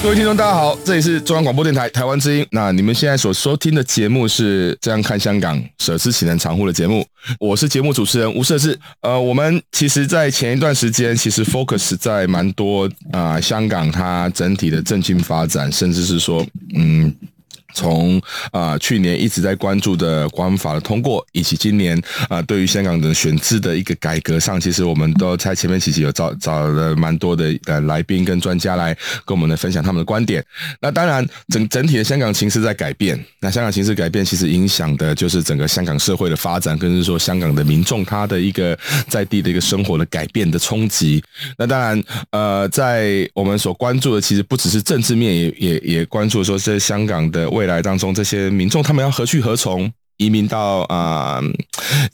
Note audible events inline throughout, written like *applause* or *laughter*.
各位听众，大家好，这里是中央广播电台台湾之音。那你们现在所收听的节目是《这样看香港》，舍之岂能藏乎的节目。我是节目主持人吴社智。呃，我们其实，在前一段时间，其实 focus 在蛮多啊、香港它整体的政经发展，甚至是说，嗯。从啊、去年一直在关注的国安法的通过，以及今年啊、对于香港的选制的一个改革上，其实我们都在前面其实有找找了蛮多的呃来宾跟专家来跟我们来分享他们的观点。那当然整整体的香港形势在改变，那香港形势改变其实影响的就是整个香港社会的发展，跟是说香港的民众他的一个在地的一个生活的改变的冲击。那当然呃在我们所关注的其实不只是政治面，也也也关注说在香港的。未来当中，这些民众他们要何去何从？移民到啊、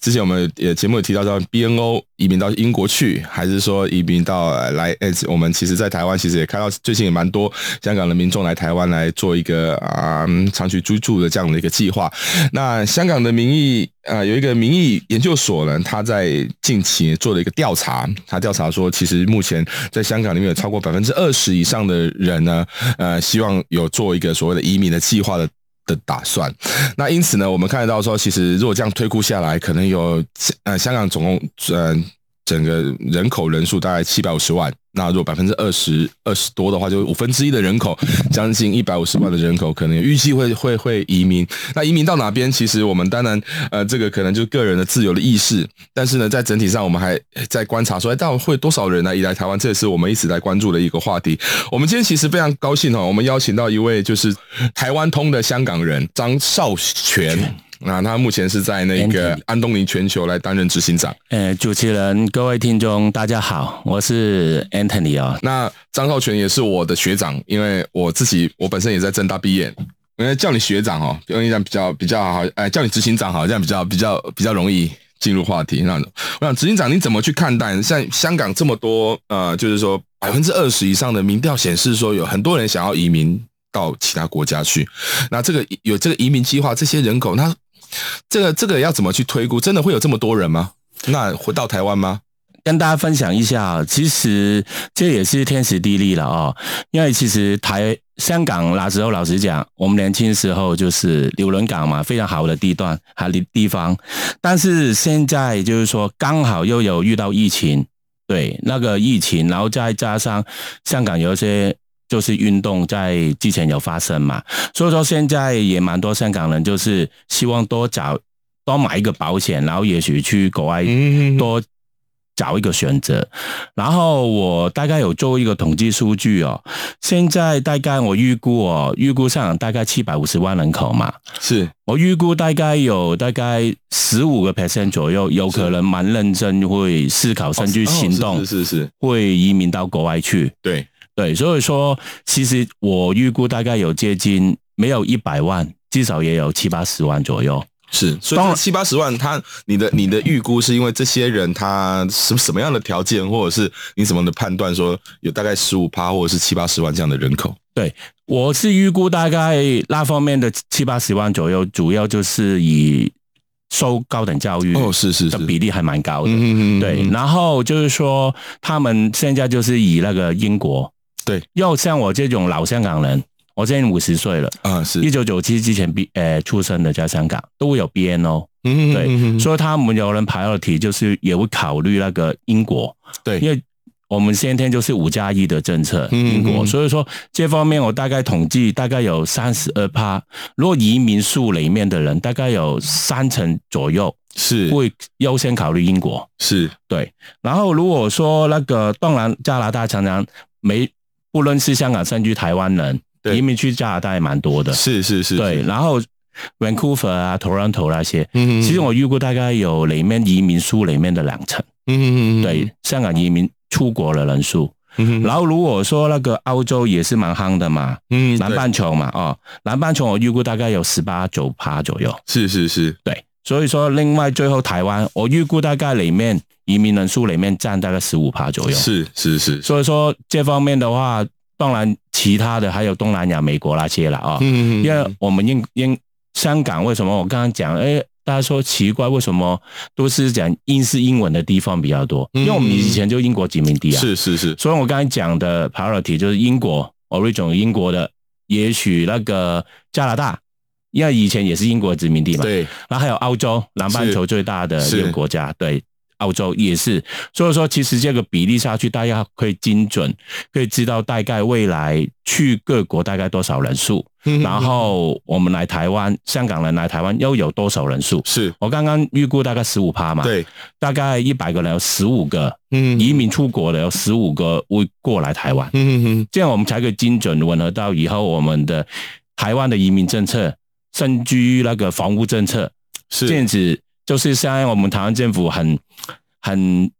之前我们也节目有提到，到 BNO 移民到英国去，还是说移民到来？我们其实，在台湾其实也看到最近也蛮多香港的民众来台湾来做一个啊、长期居住的这样的一个计划。那香港的民意啊、有一个民意研究所呢，他在近期做了一个调查，他调查说，其实目前在香港里面有超过百分之二十以上的人呢，呃，希望有做一个所谓的移民的计划的。的打算，那因此呢，我们看得到说，其实如果这样推估下来，可能有呃香港总共呃整个人口人数大概七百五十万。那如果百分之二十二十多的话，就五分之一的人口，将近一百五十万的人口，可能预计会会会移民。那移民到哪边？其实我们当然呃，这个可能就个人的自由的意识。但是呢，在整体上，我们还在观察说，哎，到底会多少人来移来台湾？这也是我们一直在关注的一个话题。我们今天其实非常高兴哈，我们邀请到一位就是台湾通的香港人张少全。那他目前是在那个安东尼全球来担任执行长。呃，主持人、各位听众，大家好，我是 Anthony 啊、哦。那张少全也是我的学长，因为我自己我本身也在正大毕业，因为叫你学长哦，用一讲比较比较好，哎，叫你执行长好，这样比较比较比较容易进入话题。那我想执行长你怎么去看待？像香港这么多呃，就是说百分之二十以上的民调显示说，有很多人想要移民到其他国家去。那这个有这个移民计划，这些人口那。这个这个要怎么去推估？真的会有这么多人吗？那回到台湾吗？跟大家分享一下，其实这也是天时地利了哦。因为其实台香港那时候，老实讲，我们年轻时候就是纽伦港嘛，非常好的地段还有地方。但是现在就是说，刚好又有遇到疫情，对那个疫情，然后再加上香港有一些。就是运动在之前有发生嘛，所以说现在也蛮多香港人就是希望多找多买一个保险，然后也许去国外多找一个选择。然后我大概有做一个统计数据哦，现在大概我预估哦，预估上大概七百五十万人口嘛，是。我预估大概有大概十五个 percent 左右，有可能蛮认真会思考甚至行动，是是是。会移民到国外去，对。对，所以说，其实我预估大概有接近没有一百万，至少也有七八十万左右。是，所以七八十万，他你的你的预估是因为这些人他什什么样的条件，或者是你怎么的判断说有大概十五趴或者是七八十万这样的人口？对，我是预估大概那方面的七八十万左右，主要就是以受高等教育哦，是是的比例还蛮高的。嗯嗯嗯，对，然后就是说他们现在就是以那个英国。对，要像我这种老香港人，我现在五十岁了啊，是。一九九七之前毕呃出生的在香港都会有 BNO，嗯，对，所以他们有人 priority 就是也会考虑那个英国，对，因为我们先天就是五加一的政策，嗯。英国，所以说这方面我大概统计大概有三十二趴，如果移民数里面的人大概有三成左右是。会优先考虑英国，是。对。然后如果说那个当然加拿大常常没不论是香港甚至台湾人移民去加拿大也蛮多的，是是是，对。然后 Vancouver 啊、Toronto 那些，嗯其实我预估大概有里面移民数里面的两成，嗯嗯对，香港移民出国的人数。嗯然后如果说那个澳洲也是蛮夯的嘛，嗯南半球嘛，哦，南半球我预估大概有十八九趴左右，是是是，对，所以说另外最后台湾我预估大概里面移民人数里面占大概十五趴左右，是是是，所以说这方面的话，当然其他的还有东南亚、美国那些了啊，哦，嗯因为我们英英香港为什么我刚刚讲，哎。大家说奇怪，为什么都是讲英式英文的地方比较多？因为我们以前就英国殖民地啊，是是是，所以我刚才讲的 priority 就是英国 origin 英国的，也许那个加拿大，因为以前也是英国殖民地嘛，对，然后还有澳洲，南半球最大的一个国家，对。澳洲也是，所以说其实这个比例下去，大家可以精准，可以知道大概未来去各国大概多少人数，然后我们来台湾，香港人来台湾又有多少人数？是。我刚刚预估大概十五趴嘛，对，大概一百个人有十五个，嗯，移民出国的有十五个会过来台湾，嗯嗯这样我们才可以精准吻合到以后我们的台湾的移民政策，甚至于那个房屋政策，是。这样子。就是现在我们台湾政府很很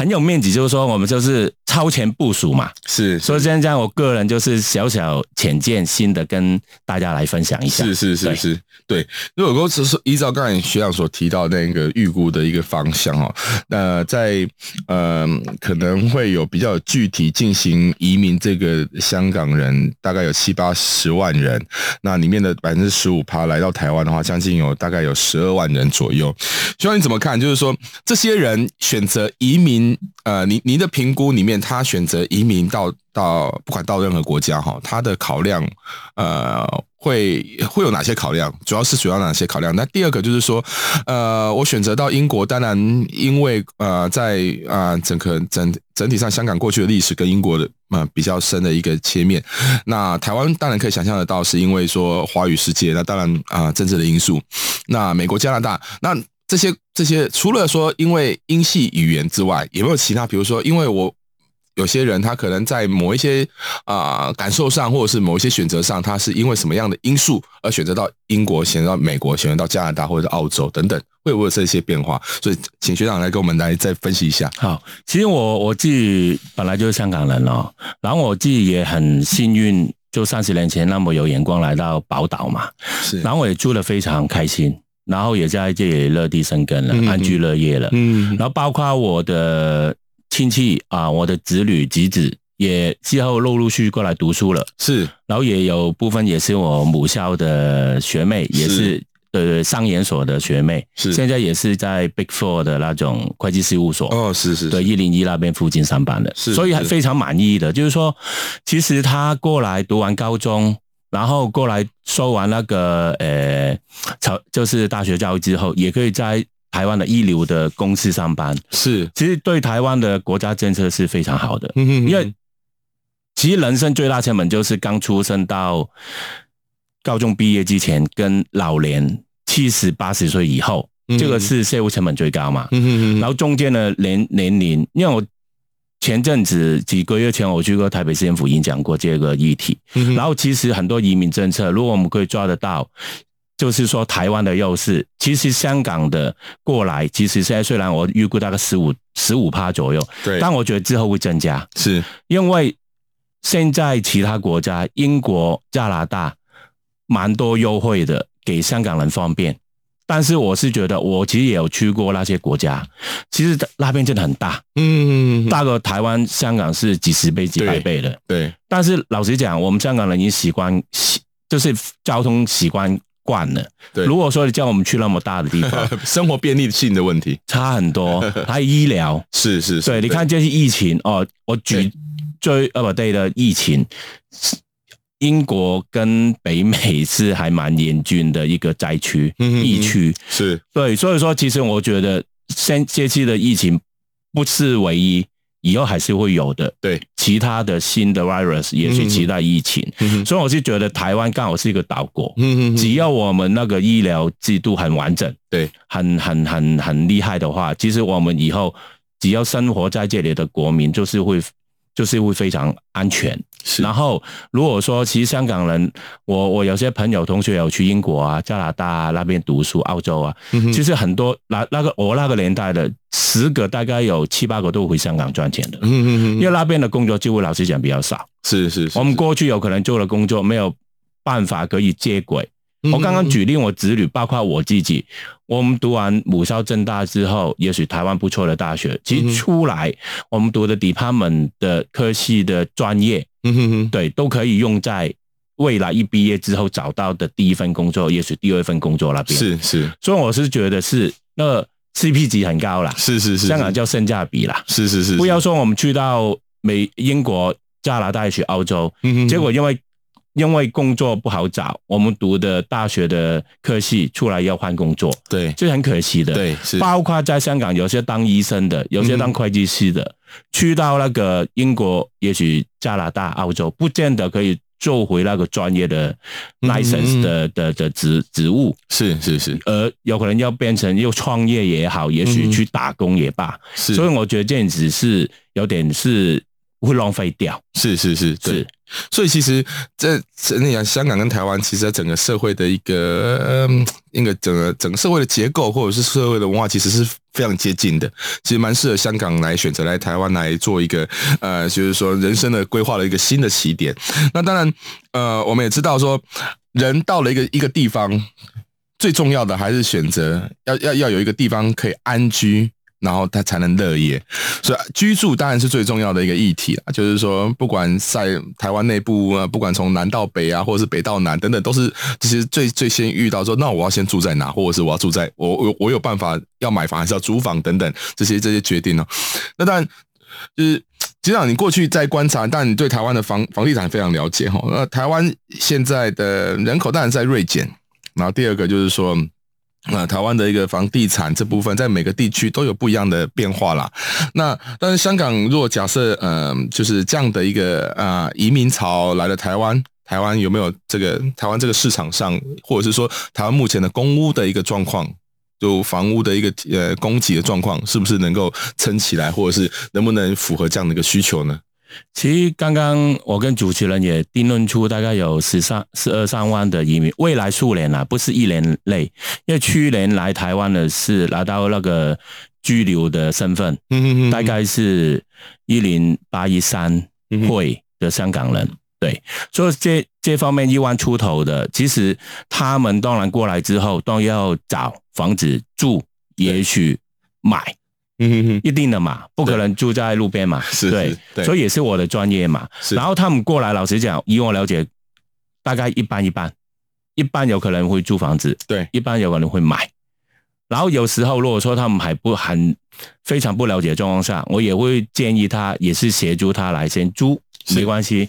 很有面子，就是说我们就是超前部署嘛。是，所以现在我个人就是小小浅见新的跟大家来分享一下。是是是是，对。如果说只是依照刚才学长所提到那个预估的一个方向哦，那在呃可能会有比较具体进行移民这个香港人大概有七八十万人，那里面的百分之十五趴来到台湾的话，将近有大概有十二万人左右。学长你怎么看？就是说这些人选择移民，呃，您您的评估里面，他选择移民到到不管到任何国家哈，他的考量呃会会有哪些考量？主要是主要哪些考量？那第二个就是说，呃，我选择到英国，当然因为呃在啊、整个整整体上，香港过去的历史跟英国的呃比较深的一个切面。那台湾当然可以想象得到，是因为说华语世界，那当然啊、政治的因素。那美国、加拿大，那这些这些除了说因为英系语言之外，有没有其他？比如说，因为我。有些人他可能在某一些啊、呃、感受上，或者是某一些选择上，他是因为什么样的因素而选择到英国，选择到美国，选择到加拿大或者是澳洲等等，会不会有这些变化？所以，请学长来跟我们来再分析一下。好，其实我我自己本来就是香港人哦，然后我自己也很幸运，就三十年前那么有眼光来到宝岛嘛，是，然后我也住的非常开心，然后也在这里落地生根了，嗯、安居乐业了，嗯，然后包括我的。亲戚啊，我的子女、侄子也之后陆陆续续过来读书了，是，然后也有部分也是我母校的学妹，也是呃商研所的学妹，是，现在也是在 Big Four 的那种会计事务所，哦，是是，对，一零一那边附近上班的，是，所以还非常满意的，就是说，其实他过来读完高中，然后过来收完那个呃，就是大学教育之后，也可以在。台湾的一流的公司上班是，其实对台湾的国家政策是非常好的。嗯哼，因为其实人生最大成本就是刚出生到高中毕业之前，跟老年七十八十岁以后，这个是社会成本最高嘛。嗯哼，然后中间的年年龄，因为我前阵子几个月前我去过台北市政府演讲过这个议题，然后其实很多移民政策，如果我们可以抓得到。就是说，台湾的优势，其实香港的过来，其实现在虽然我预估大概十五十五趴左右，对，但我觉得之后会增加，是因为现在其他国家，英国、加拿大，蛮多优惠的，给香港人方便。但是我是觉得，我其实也有去过那些国家，其实那边真的很大，嗯，大个台湾、香港是几十倍、几百倍的，对。对，但是老实讲，我们香港人已经习惯，就是交通习惯。惯了，对。如果说你叫我们去那么大的地方，*laughs* 生活便利性的问题差很多，还有医疗，是是是。对，你看这些疫情哦，我举最呃不对的疫情，英国跟北美是还蛮严峻的一个灾区、疫区，是。对，所以说其实我觉得，现这次的疫情不是唯一，以后还是会有的。对，其他的新的 virus，也许其他疫情，嗯、所以我是觉得台湾刚好是一个岛国。只要我们那个医疗制度很完整，对，很很很很厉害的话，其实我们以后只要生活在这里的国民，就是会。就是会非常安全。是，然后如果说其实香港人，我我有些朋友同学有去英国啊、加拿大啊那边读书，澳洲啊，嗯、其实很多那那个我那个年代的十个大概有七八个都回香港赚钱的。嗯嗯嗯，因为那边的工作机会老实讲比较少。是是，是，我们过去有可能做的工作没有办法可以接轨。我刚刚举例，我子女包括我自己，我们读完母校正大之后，也许台湾不错的大学，其实出来我们读的 department 的科系的专业，嗯哼哼，对，都可以用在未来一毕业之后找到的第一份工作，也许第二份工作那边。是是，所以我是觉得是那 CP 值很高啦，是是是，香港叫性价比啦，是是是，不要说我们去到美、英国、加拿大去澳洲，嗯哼，结果因为。因为工作不好找，我们读的大学的科系出来要换工作，对，这是很可惜的。对，是。包括在香港，有些当医生的，有些当会计师的，嗯、去到那个英国，也许加拿大、澳洲，不见得可以做回那个专业的 license 的、嗯、的的职职务。是是是，而有可能要变成又创业也好，也许去打工也罢。是，所以我觉得这样子是有点是会浪费掉。是是是，对。是所以其实这整体香港跟台湾，其实在整个社会的一个嗯，一个整个整个社会的结构，或者是社会的文化，其实是非常接近的。其实蛮适合香港来选择来台湾来做一个呃，就是说人生的规划的一个新的起点。那当然，呃，我们也知道说，人到了一个一个地方，最重要的还是选择要要要有一个地方可以安居。然后他才能乐业，所以居住当然是最重要的一个议题啊。就是说，不管在台湾内部啊，不管从南到北啊，或者是北到南等等，都是这些最最先遇到说，那我要先住在哪，或者是我要住在我我我有办法要买房还是要租房等等这些这些决定呢？那当然就是，局长，你过去在观察，但你对台湾的房房地产非常了解哈。那台湾现在的人口当然在锐减，然后第二个就是说。那台湾的一个房地产这部分，在每个地区都有不一样的变化啦。那但是香港，如果假设，嗯、就是这样的一个啊、移民潮来了台湾，台湾有没有这个台湾这个市场上，或者是说台湾目前的公屋的一个状况，就房屋的一个呃供给的状况，是不是能够撑起来，或者是能不能符合这样的一个需求呢？其实刚刚我跟主持人也定论出，大概有十三、十二三万的移民，未来数年啊，不是一年内，因为去年来台湾的是拿到那个居留的身份，大概是一零八一三会的香港人，对，所以这这方面一万出头的，其实他们当然过来之后都要找房子住，也许买。嗯一定的嘛，不可能住在路边嘛，*laughs* 是，对，对，所以也是我的专业嘛。然后他们过来，老实讲，以我了解，大概一般一般，一般有可能会租房子，对，一般有可能会买。然后有时候如果说他们还不很非常不了解状况下，我也会建议他，也是协助他来先租，没关系。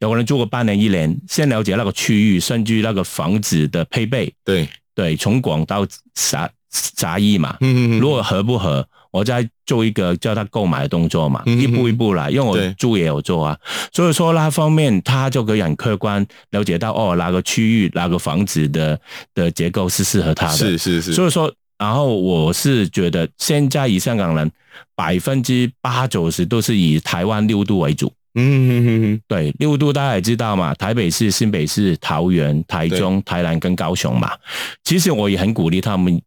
有可能租个半年一年，先了解那个区域，甚至那个房子的配备，对。对，从广到狭狭义嘛，嗯嗯，如果合不合？我在做一个叫他购买的动作嘛，一步一步来，因为我住也有做啊，所以说那方面他就可以很客观了解到哦，哪个区域哪个房子的的结构是适合他的，是是是。所以说，然后我是觉得现在以香港人百分之八九十都是以台湾六度为主，嗯嗯嗯嗯，对，六度大家也知道嘛，台北市、新北市、桃园、台中、台南跟高雄嘛，其实我也很鼓励他们。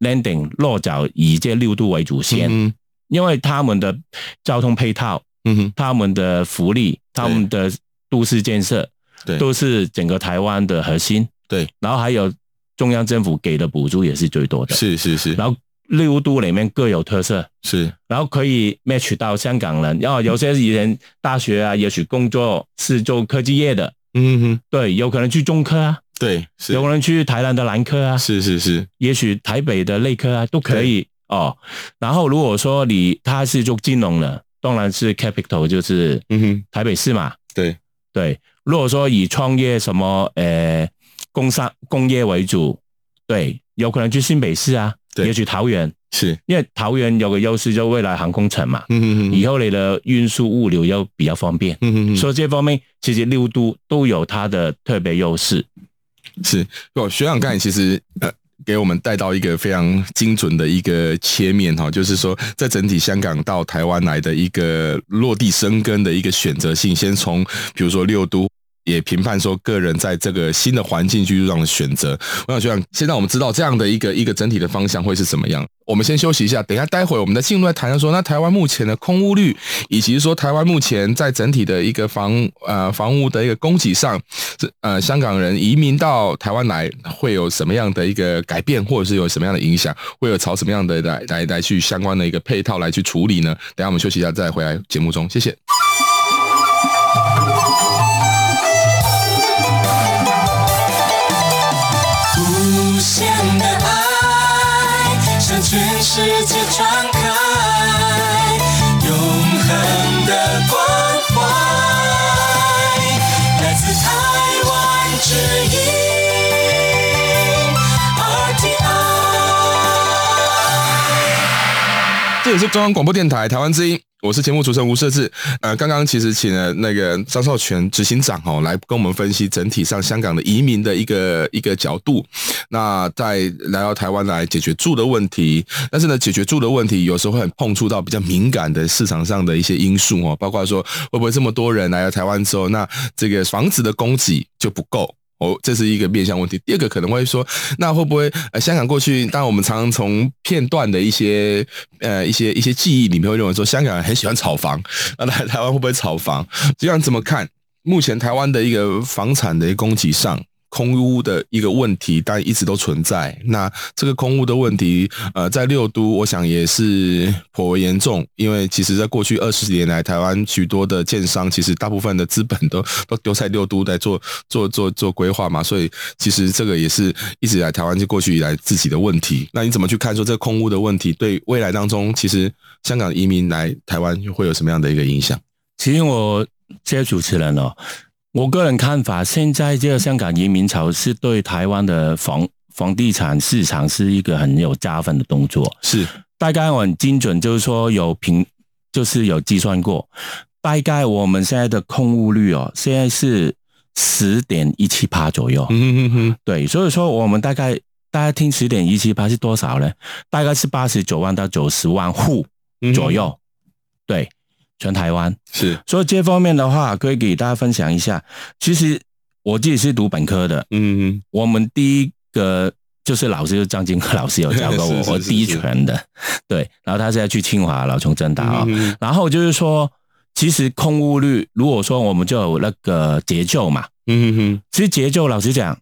Landing 落脚以这六都为主先，嗯，因为他们的交通配套，嗯哼，他们的福利，他们的都市建设，对，都是整个台湾的核心，对。然后还有中央政府给的补助也是最多的，是是是。然后六都里面各有特色，是。然后可以 match 到香港人，然后有些人大学啊，也许工作是做科技业的，嗯哼，对，有可能去中科啊。对，有人去台南的南科啊，是是是，也许台北的内科啊都可以哦。然后如果说你他是做金融的，当然是 capital 就是嗯哼。台北市嘛。对。对，如果说以创业什么呃工商工业为主，对，有可能去新北市啊。对，也许桃园。是。因为桃园有个优势，就未来航空城嘛，嗯嗯嗯，以后你的运输物流又比较方便，嗯嗯嗯，所以这方面其实六都都有它的特别优势。*laughs* 是，哦，学长刚才其实呃。给我们带到一个非常精准的一个切面哈，就是说，在整体香港到台湾来的一个落地生根的一个选择性，先从比如说六都。也评判说，个人在这个新的环境居住上的选择。我想，学长，现在我们知道这样的一个一个整体的方向会是怎么样？我们先休息一下，等一下待会我们再进入来谈说，那台湾目前的空屋率，以及说台湾目前在整体的一个房呃房屋的一个供给上，这呃香港人移民到台湾来会有什么样的一个改变，或者是有什么样的影响，会有朝什么样的来来来去相关的一个配套来去处理呢？等下我们休息一下再回来节目中，谢谢。里是中央广播电台台湾之音。我是节目主持人吴设志，呃，刚刚其实请了那个张少全执行长哦，来跟我们分析整体上香港的移民的一个一个角度。那在来到台湾来解决住的问题，但是呢，解决住的问题有时候会很碰触到比较敏感的市场上的一些因素哦，包括说会不会这么多人来到台湾之后，那这个房子的供给就不够。哦，这是一个面向问题。第二个可能会说，那会不会呃，香港过去，当然我们常常从片段的一些呃一些一些记忆里面会认为说，香港人很喜欢炒房，*laughs* 那来台湾会不会炒房？这样怎么看？目前台湾的一个房产的一个供给上。空屋的一个问题，但一直都存在。那这个空屋的问题，呃，在六都，我想也是颇为严重。因为其实，在过去二十年来，台湾许多的建商，其实大部分的资本都都丢在六都在做做做做规划嘛。所以，其实这个也是一直以来台湾就过去以来自己的问题。那你怎么去看说这个空屋的问题，对未来当中，其实香港移民来台湾会有什么样的一个影响？其实我这些主持人哦。我个人看法，现在这个香港移民潮是对台湾的房房地产市场是一个很有加分的动作。是，大概我很精准，就是说有评，就是有计算过，大概我们现在的空屋率哦，现在是十点一七趴左右。嗯嗯嗯，对，所以说我们大概大家听十点一七趴是多少呢？大概是八十九万到九十万户左右。嗯、对。全台湾。是，所以这方面的话，可以给大家分享一下。其实我自己是读本科的，嗯，我们第一个就是老师，就是张金科老师有教过我，*laughs* 我第一拳的，对。然后他现在去清华、老从、政大啊。然后就是说，其实空屋率，如果说我们就有那个节奏嘛，嗯哼，其实节奏老实讲，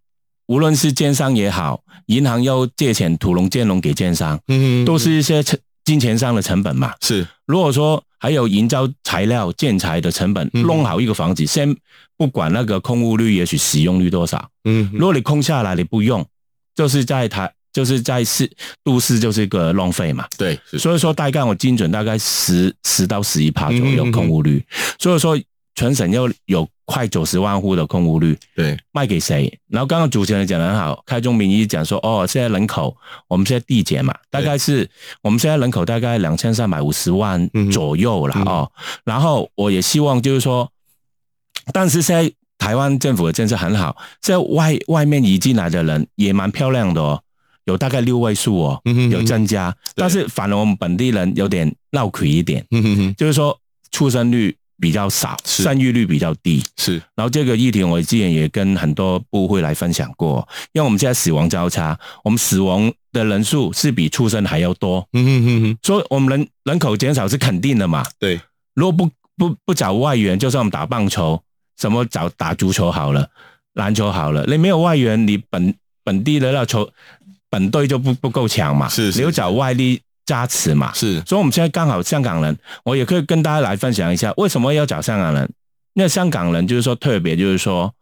无论是建商也好，银行要借钱土龙建龙给建商，嗯哼，都是一些成金钱上的成本嘛。是，如果说。还有营造材料、建材的成本，弄好一个房子，先不管那个空屋率，也许使用率多少。嗯，如果你空下来你不用，就是在台，就是在市都市就是一个浪费嘛。对，所以说大概我精准大概十十到十一趴左右空屋率，所以说。全省又有快九十万户的空屋率，对，卖给谁？然后刚刚主持人讲的很好，开宗明义讲说，哦，现在人口我们现在递减嘛，大概是我们现在人口大概两千三百五十万左右了哦。然后我也希望就是说，但是现在台湾政府的政策很好，在外外面移进来的人也蛮漂亮的哦，有大概六位数哦，有增加，但是反而我们本地人有点闹亏一点，就是说出生率。比较少，生育率比较低，是。然后这个议题我之前也跟很多部会来分享过，因为我们现在死亡交叉，我们死亡的人数是比出生还要多，嗯哼哼哼，所以我们人人口减少是肯定的嘛。对，如果不不不找外援，就算我们打棒球，什么找打足球好了，篮球好了，你没有外援，你本本地的那球本队就不不够强嘛。是，是，你要找外力。加持嘛，是，所以我们现在刚好香港人，我也可以跟大家来分享一下，为什么要找香港人？因为香港人就是说特别，就是说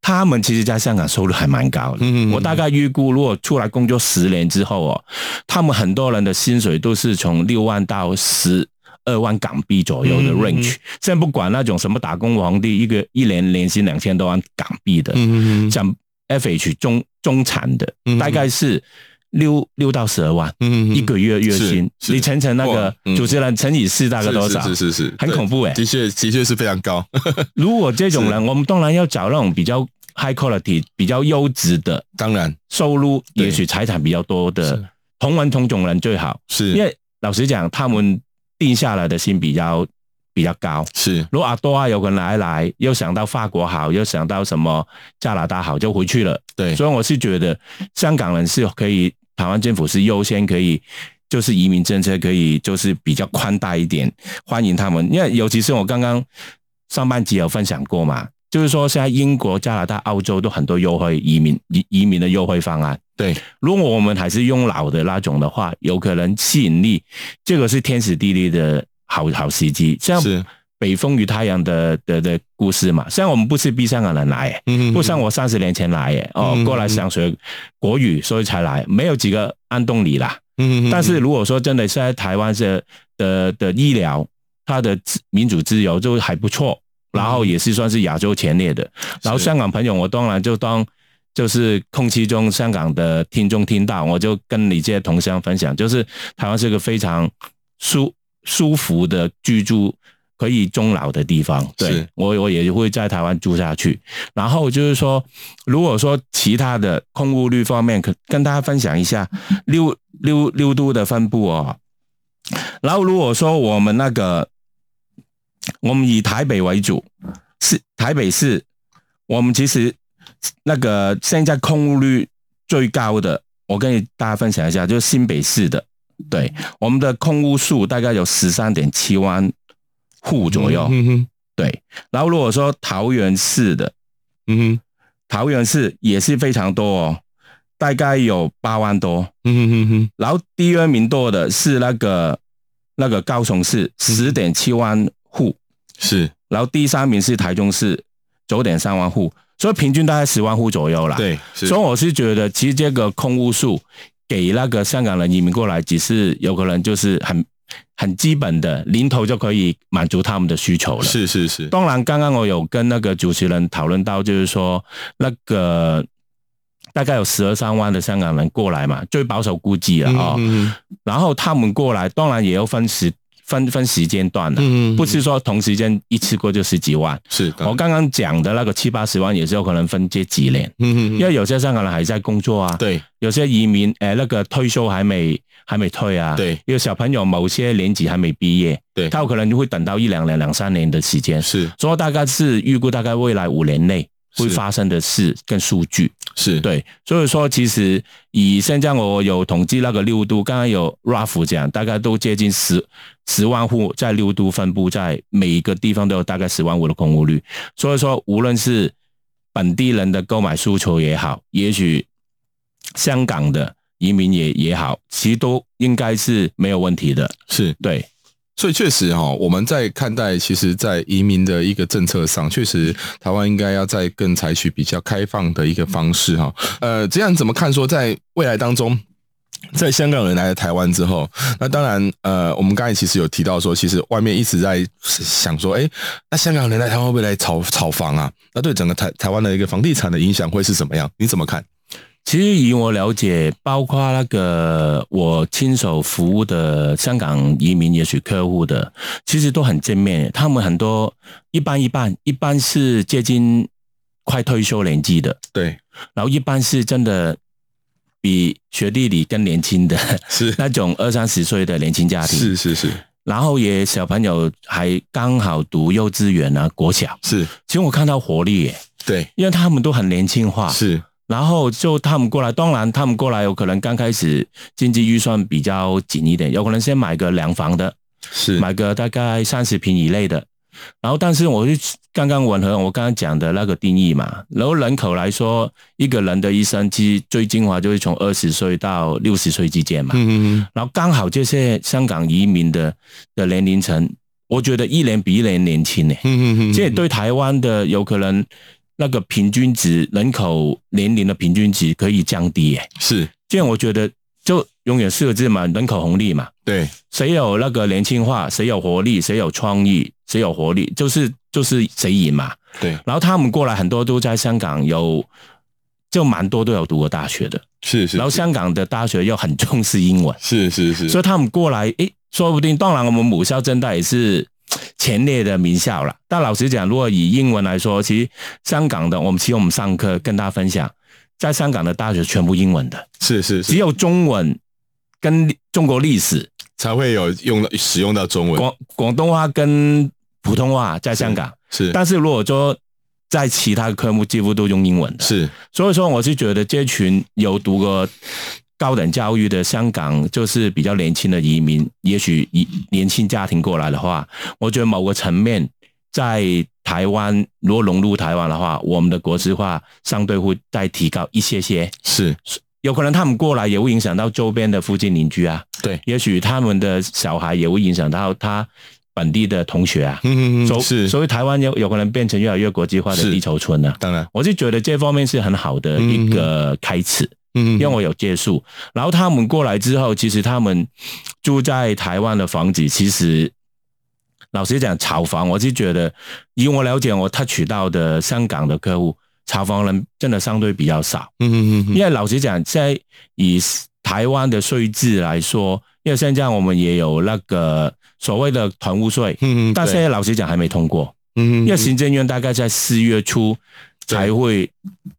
他们其实在香港收入还蛮高的。嗯，我大概预估，如果出来工作十年之后哦，他们很多人的薪水都是从六万到十二万港币左右的 range。现在不管那种什么打工皇帝，一个一年年薪两千多万港币的，嗯，像 FH 中中产的，大概是。六六到十二万，嗯，一个月月薪，你乘乘那个主持人乘以四，大概多少？是是是，很恐怖哎，的确的确是非常高。*laughs* 如果这种人，我们当然要找那种比较 high quality、比较优质的，当然。收入也许财产比较多的同文同种人最好，是。因为老实讲，他们定下来的薪比较。比较高是，如果阿多啊有个人来来，又想到法国好，又想到什么加拿大好，就回去了。对，所以我是觉得香港人是可以，台湾政府是优先可以，就是移民政策可以就是比较宽大一点，欢迎他们。因为尤其是我刚刚上半集有分享过嘛，就是说现在英国、加拿大、澳洲都很多优惠移民移移民的优惠方案。对，如果我们还是用老的那种的话，有可能吸引力，这个是天时地利的。好好时机，像北风与太阳的的的故事嘛。虽然我们不是逼香港人来，不像我三十年前来，哦，过来想学国语，所以才来，没有几个安东尼啦。但是如果说真的是在台湾是的的医疗，它的民主自由就还不错，然后也是算是亚洲前列的。然后香港朋友，我当然就当就是空气中香港的听众听到，我就跟你这些同乡分享，就是台湾是个非常舒。舒服的居住，可以终老的地方，对，我我也会在台湾住下去。然后就是说，如果说其他的空屋率方面，可跟大家分享一下 *laughs* 六六六度的分布哦。然后如果说我们那个，我们以台北为主，是台北市，我们其实那个现在空屋率最高的，我跟大家分享一下，就是新北市的。对，我们的空屋数大概有十三点七万户左右。嗯哼，对。然后如果说桃园市的，嗯哼，桃园市也是非常多哦，大概有八万多。嗯哼哼哼。然后第二名多的是那个那个高雄市十点七万户，是。然后第三名是台中市九点三万户，所以平均大概十万户左右啦。对，所以我是觉得其实这个空屋数。给那个香港人移民过来，只是有可能就是很很基本的零头就可以满足他们的需求了。是是是。当然，刚刚我有跟那个主持人讨论到，就是说那个大概有十二三万的香港人过来嘛，最保守估计了啊。嗯。然后他们过来，当然也要分时。分分时间段的，嗯，不是说同时间一次过就十几万。是我刚刚讲的那个七八十万，也是有可能分这几年。嗯嗯，因为有些香港人还在工作啊，对，有些移民，呃，那个退休还没还没退啊，对，有小朋友某些年纪还没毕业，对，他有可能就会等到一两年、两三年的时间。是，所以大概是预估大概未来五年内。会发生的事跟数据。是。对，所以说其实以现在我有统计那个六都，刚刚有 rough 讲，大概都接近十十万户在六都分布在每一个地方都有大概十万户的空屋率，所以说无论是本地人的购买诉求也好，也许香港的移民也也好，其实都应该是没有问题的，是。对。所以确实哈，我们在看待其实，在移民的一个政策上，确实台湾应该要再更采取比较开放的一个方式哈。呃，这样怎么看？说在未来当中，在香港人来了台湾之后，那当然呃，我们刚才其实有提到说，其实外面一直在想说，哎，那香港人来台湾会不会来炒炒房啊？那对整个台台湾的一个房地产的影响会是怎么样？你怎么看？其实以我了解，包括那个我亲手服务的香港移民，也许客户的，其实都很正面。他们很多一般一般，一般是接近快退休年纪的，对。然后一般是真的比学弟里更年轻的，是那种二三十岁的年轻家庭，是是是。然后也小朋友还刚好读幼稚园啊，国小是。其实我看到活力耶，对，因为他们都很年轻化，是。然后就他们过来，当然他们过来有可能刚开始经济预算比较紧一点，有可能先买个两房的，是买个大概三十平以内的。然后，但是我就刚刚吻合我刚刚讲的那个定义嘛。然后人口来说，一个人的一生其实最精华就是从二十岁到六十岁之间嘛。嗯嗯。然后刚好这些香港移民的的年龄层，我觉得一年比一年年轻呢。嗯嗯嗯。这也对台湾的有可能。那个平均值，人口年龄的平均值可以降低，哎，是。这样，我觉得就永远四个字嘛，人口红利嘛。对，谁有那个年轻化，谁有活力，谁有创意，谁有活力，就是就是谁赢嘛。对，然后他们过来很多都在香港有就蛮多都有读过大学的，是是。然后香港的大学又很重视英文，是是是，所以他们过来，诶，说不定，当然我们母校正大也是前列的名校了。但老实讲，如果以英文来说，其实香港的，我们其实我们上课跟大家分享，在香港的大学全部英文的，是是，只有中文跟中国历史才会有用到使用到中文，广广东话跟普通话在香港。是，是，但是如果说在其他科目几乎都用英文的，是，所以说我是觉得这群有读过高等教育的香港，就是比较年轻的移民，也许以年轻家庭过来的话，我觉得某个层面在台湾，如果融入台湾的话，我们的国际化相对会再提高一些些，是，有可能他们过来也会影响到周边的附近邻居啊，对，也许他们的小孩也会影响到他。本地的同学啊，嗯嗯嗯，所是，所以台湾有有可能变成越来越国际化的地球村了。当然，我就觉得这方面是很好的一个开始。嗯，因为我有接触，然后他们过来之后，其实他们住在台湾的房子，其实老实讲，炒房，我是觉得以我了解，我 touch 到的香港的客户，炒房人真的相对比较少。嗯嗯嗯，因为老实讲，在以台湾的税制来说，因为现在我们也有那个。所谓的团屋税，嗯，但现在老实讲还没通过，嗯，因为行政院大概在四月初才会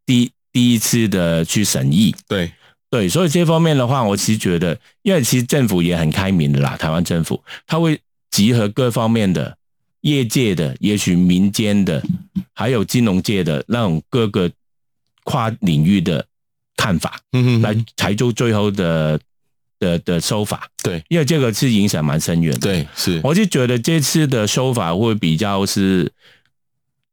第第一次的去审议，对。对，所以这方面的话，我其实觉得，因为其实政府也很开明的啦，台湾政府他会集合各方面的业界的，也许民间的，还有金融界的那种各个跨领域的看法，嗯哼，来才做最后的。的的收法，对，因为这个是影响蛮深远的，对，是，我就觉得这次的收法会比较是，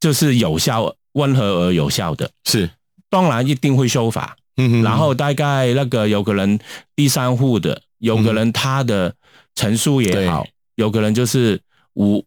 就是有效、温和而有效的，是，当然一定会修法，嗯，然后大概那个有可能第三户的，有可能他的成数也好，有可能就是五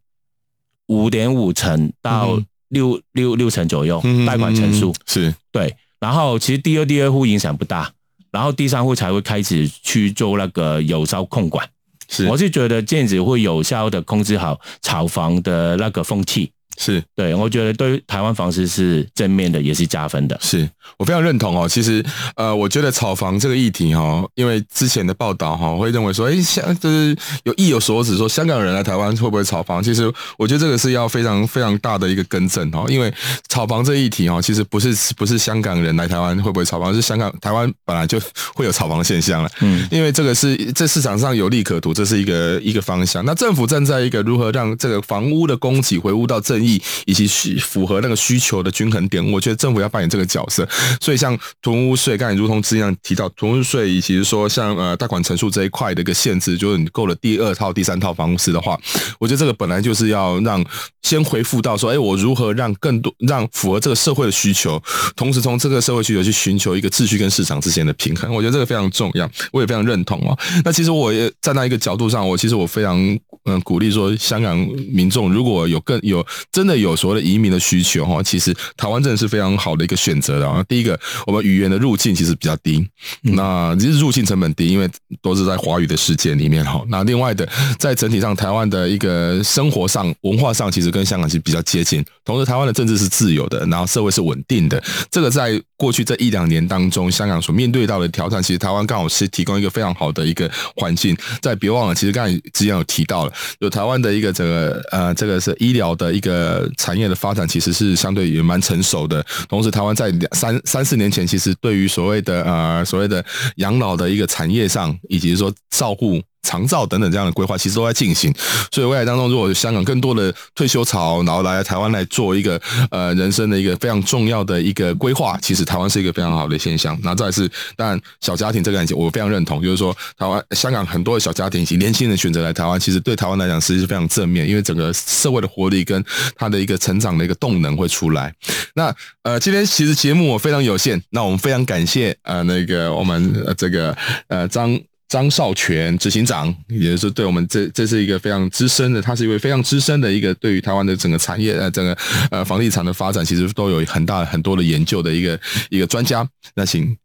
五点五成到六六六成左右贷款成数，是。对，然后其实第二第二户影响不大。然后第三户才会开始去做那个有效控管，是，我是觉得这样子会有效的控制好炒房的那个风气。是对，我觉得对于台湾房市是正面的，也是加分的。是我非常认同哦。其实，呃，我觉得炒房这个议题哈，因为之前的报道哈，会认为说，哎，香就是有意有所指，说香港人来台湾会不会炒房？其实，我觉得这个是要非常非常大的一个更正哦。因为炒房这个议题哈，其实不是不是香港人来台湾会不会炒房，是香港台湾本来就会有炒房的现象了。嗯，因为这个是这市场上有利可图，这是一个一个方向。那政府站在一个如何让这个房屋的供给回屋到正义。以及需符合那个需求的均衡点，我觉得政府要扮演这个角色。所以像囤屋税，刚才如同之前提到囤屋税，以及说像呃贷款成数这一块的一个限制，就是你购了第二套、第三套房子的话，我觉得这个本来就是要让先回复到说，哎，我如何让更多让符合这个社会的需求，同时从这个社会需求去寻求一个秩序跟市场之间的平衡。我觉得这个非常重要，我也非常认同哦。那其实我也站在一个角度上，我其实我非常嗯鼓励说，香港民众如果有更有真的有。所谓的移民的需求哈，其实台湾真的是非常好的一个选择的啊。第一个，我们语言的入境其实比较低，那其实入境成本低，因为都是在华语的世界里面哈。那另外的，在整体上，台湾的一个生活上、文化上，其实跟香港其实比较接近。同时，台湾的政治是自由的，然后社会是稳定的。这个在过去这一两年当中，香港所面对到的挑战，其实台湾刚好是提供一个非常好的一个环境。再别忘了，其实刚才之前有提到了，有台湾的一个这个呃，这个是医疗的一个。呃产业的发展其实是相对也蛮成熟的，同时台湾在两三三四年前，其实对于所谓的呃所谓的养老的一个产业上，以及说照顾。长照等等这样的规划其实都在进行，所以未来当中，如果香港更多的退休潮，然后来台湾来做一个呃人生的一个非常重要的一个规划，其实台湾是一个非常好的现象。那再来是，当然小家庭这个案件，我非常认同，就是说台湾香港很多的小家庭以及年轻人选择来台湾，其实对台湾来讲实际是非常正面，因为整个社会的活力跟它的一个成长的一个动能会出来。那呃，今天其实节目我非常有限，那我们非常感谢呃那个我们这个呃张。*laughs* 张少全执行长，也就是对我们这这是一个非常资深的，他是一位非常资深的一个对于台湾的整个产业呃整个呃房地产的发展，其实都有很大很多的研究的一个一个专家。那请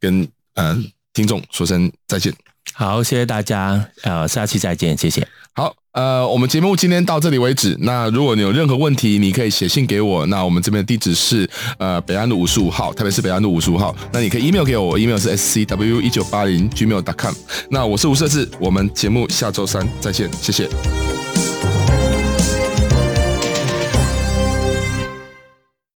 跟呃听众说声再见。好，谢谢大家，呃，下期再见，谢谢。好。呃，我们节目今天到这里为止。那如果你有任何问题，你可以写信给我。那我们这边的地址是呃北安路五十五号，特别是北安路五十五号。那你可以 email 给我，email 是 scw 一九八零 gmail.com。那我是吴设志，我们节目下周三再见，谢谢。